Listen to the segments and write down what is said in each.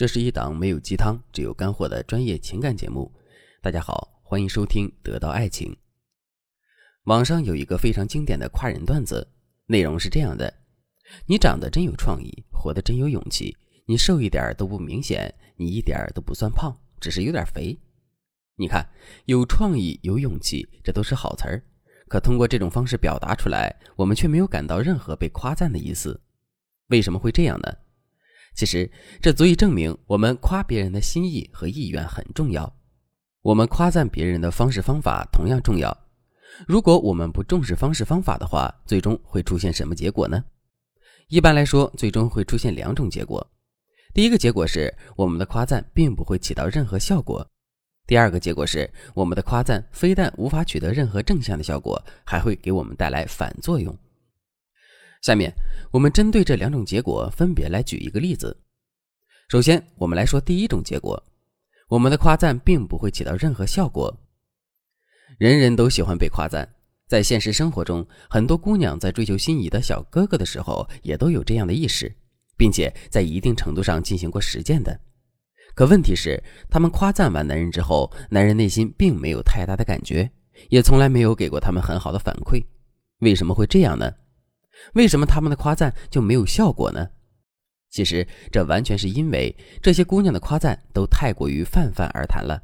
这是一档没有鸡汤、只有干货的专业情感节目。大家好，欢迎收听《得到爱情》。网上有一个非常经典的夸人段子，内容是这样的：你长得真有创意，活得真有勇气。你瘦一点都不明显，你一点都不算胖，只是有点肥。你看，有创意、有勇气，这都是好词儿。可通过这种方式表达出来，我们却没有感到任何被夸赞的意思。为什么会这样呢？其实，这足以证明我们夸别人的心意和意愿很重要。我们夸赞别人的方式方法同样重要。如果我们不重视方式方法的话，最终会出现什么结果呢？一般来说，最终会出现两种结果。第一个结果是，我们的夸赞并不会起到任何效果；第二个结果是，我们的夸赞非但无法取得任何正向的效果，还会给我们带来反作用。下面我们针对这两种结果分别来举一个例子。首先，我们来说第一种结果，我们的夸赞并不会起到任何效果。人人都喜欢被夸赞，在现实生活中，很多姑娘在追求心仪的小哥哥的时候，也都有这样的意识，并且在一定程度上进行过实践的。可问题是，他们夸赞完男人之后，男人内心并没有太大的感觉，也从来没有给过他们很好的反馈。为什么会这样呢？为什么他们的夸赞就没有效果呢？其实这完全是因为这些姑娘的夸赞都太过于泛泛而谈了。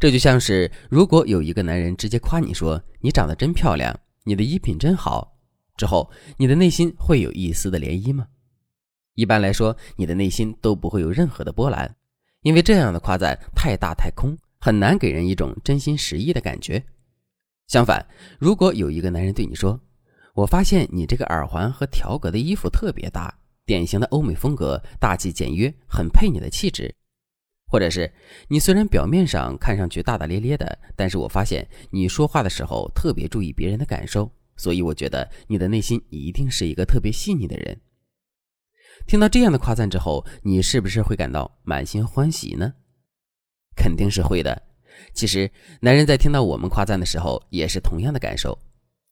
这就像是如果有一个男人直接夸你说你长得真漂亮，你的衣品真好，之后你的内心会有一丝的涟漪吗？一般来说，你的内心都不会有任何的波澜，因为这样的夸赞太大太空，很难给人一种真心实意的感觉。相反，如果有一个男人对你说，我发现你这个耳环和条格的衣服特别搭，典型的欧美风格，大气简约，很配你的气质。或者是你虽然表面上看上去大大咧咧的，但是我发现你说话的时候特别注意别人的感受，所以我觉得你的内心一定是一个特别细腻的人。听到这样的夸赞之后，你是不是会感到满心欢喜呢？肯定是会的。其实男人在听到我们夸赞的时候，也是同样的感受。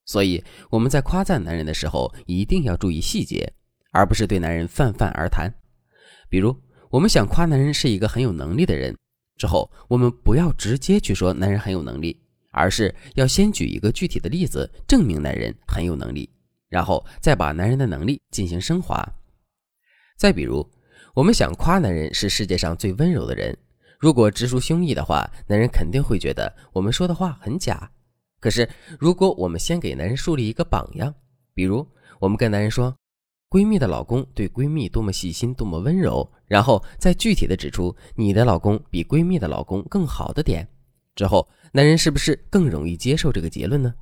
所以我们在夸赞男人的时候，一定要注意细节，而不是对男人泛泛而谈。比如，我们想夸男人是一个很有能力的人，之后我们不要直接去说男人很有能力，而是要先举一个具体的例子，证明男人很有能力，然后再把男人的能力进行升华。再比如，我们想夸男人是世界上最温柔的人，如果直抒胸臆的话，男人肯定会觉得我们说的话很假。可是，如果我们先给男人树立一个榜样，比如我们跟男人说，闺蜜的老公对闺蜜多么细心，多么温柔，然后再具体的指出你的老公比闺蜜的老公更好的点，之后，男人是不是更容易接受这个结论呢？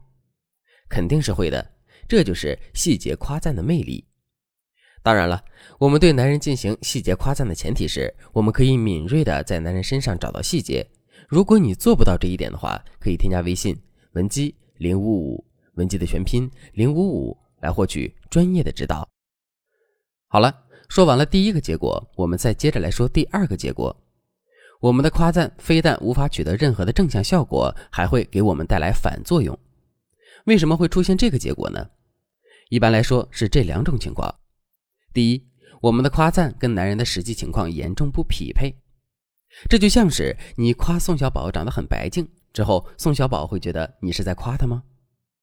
肯定是会的。这就是细节夸赞的魅力。当然了，我们对男人进行细节夸赞的前提是我们可以敏锐的在男人身上找到细节。如果你做不到这一点的话，可以添加微信。文姬零五五，文姬的全拼零五五，来获取专业的指导。好了，说完了第一个结果，我们再接着来说第二个结果。我们的夸赞非但无法取得任何的正向效果，还会给我们带来反作用。为什么会出现这个结果呢？一般来说是这两种情况：第一，我们的夸赞跟男人的实际情况严重不匹配。这就像是你夸宋小宝长得很白净。之后，宋小宝会觉得你是在夸他吗？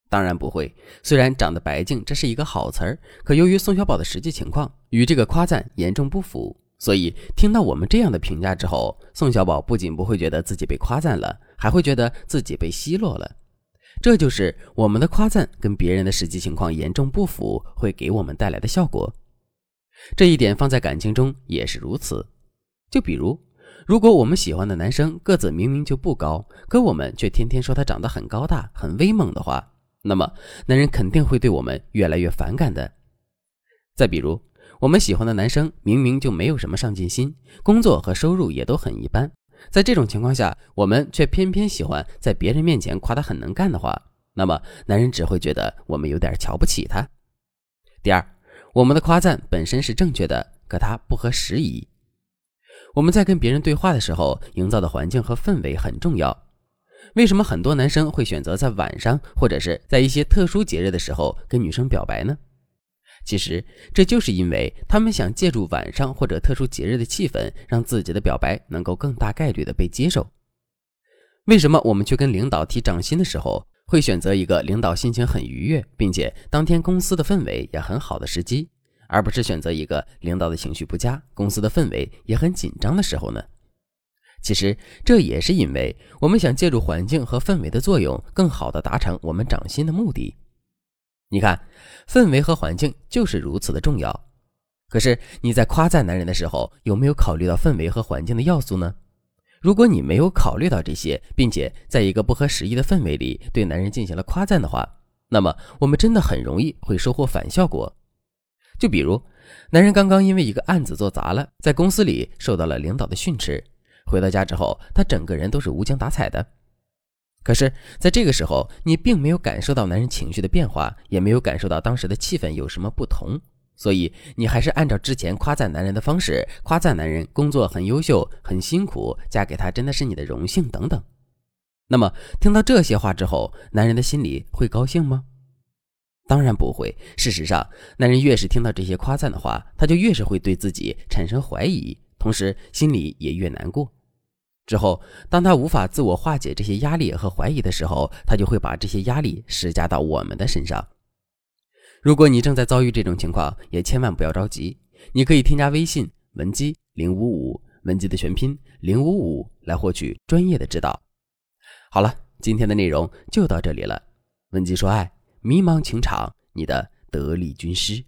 当然不会。虽然长得白净，这是一个好词儿，可由于宋小宝的实际情况与这个夸赞严重不符，所以听到我们这样的评价之后，宋小宝不仅不会觉得自己被夸赞了，还会觉得自己被奚落了。这就是我们的夸赞跟别人的实际情况严重不符会给我们带来的效果。这一点放在感情中也是如此。就比如。如果我们喜欢的男生个子明明就不高，可我们却天天说他长得很高大、很威猛的话，那么男人肯定会对我们越来越反感的。再比如，我们喜欢的男生明明就没有什么上进心，工作和收入也都很一般，在这种情况下，我们却偏偏喜欢在别人面前夸他很能干的话，那么男人只会觉得我们有点瞧不起他。第二，我们的夸赞本身是正确的，可它不合时宜。我们在跟别人对话的时候，营造的环境和氛围很重要。为什么很多男生会选择在晚上或者是在一些特殊节日的时候跟女生表白呢？其实这就是因为他们想借助晚上或者特殊节日的气氛，让自己的表白能够更大概率的被接受。为什么我们去跟领导提涨薪的时候，会选择一个领导心情很愉悦，并且当天公司的氛围也很好的时机，而不是选择一个领导的情绪不佳、公司的氛围也很紧张的时候呢？其实这也是因为我们想借助环境和氛围的作用，更好的达成我们涨薪的目的。你看，氛围和环境就是如此的重要。可是你在夸赞男人的时候，有没有考虑到氛围和环境的要素呢？如果你没有考虑到这些，并且在一个不合时宜的氛围里对男人进行了夸赞的话，那么我们真的很容易会收获反效果。就比如，男人刚刚因为一个案子做砸了，在公司里受到了领导的训斥。回到家之后，他整个人都是无精打采的。可是，在这个时候，你并没有感受到男人情绪的变化，也没有感受到当时的气氛有什么不同，所以你还是按照之前夸赞男人的方式，夸赞男人工作很优秀、很辛苦，嫁给他真的是你的荣幸等等。那么，听到这些话之后，男人的心里会高兴吗？当然不会。事实上，男人越是听到这些夸赞的话，他就越是会对自己产生怀疑，同时心里也越难过。之后，当他无法自我化解这些压力和怀疑的时候，他就会把这些压力施加到我们的身上。如果你正在遭遇这种情况，也千万不要着急，你可以添加微信文姬零五五，文姬的全拼零五五，来获取专业的指导。好了，今天的内容就到这里了。文姬说爱，迷茫情场，你的得力军师。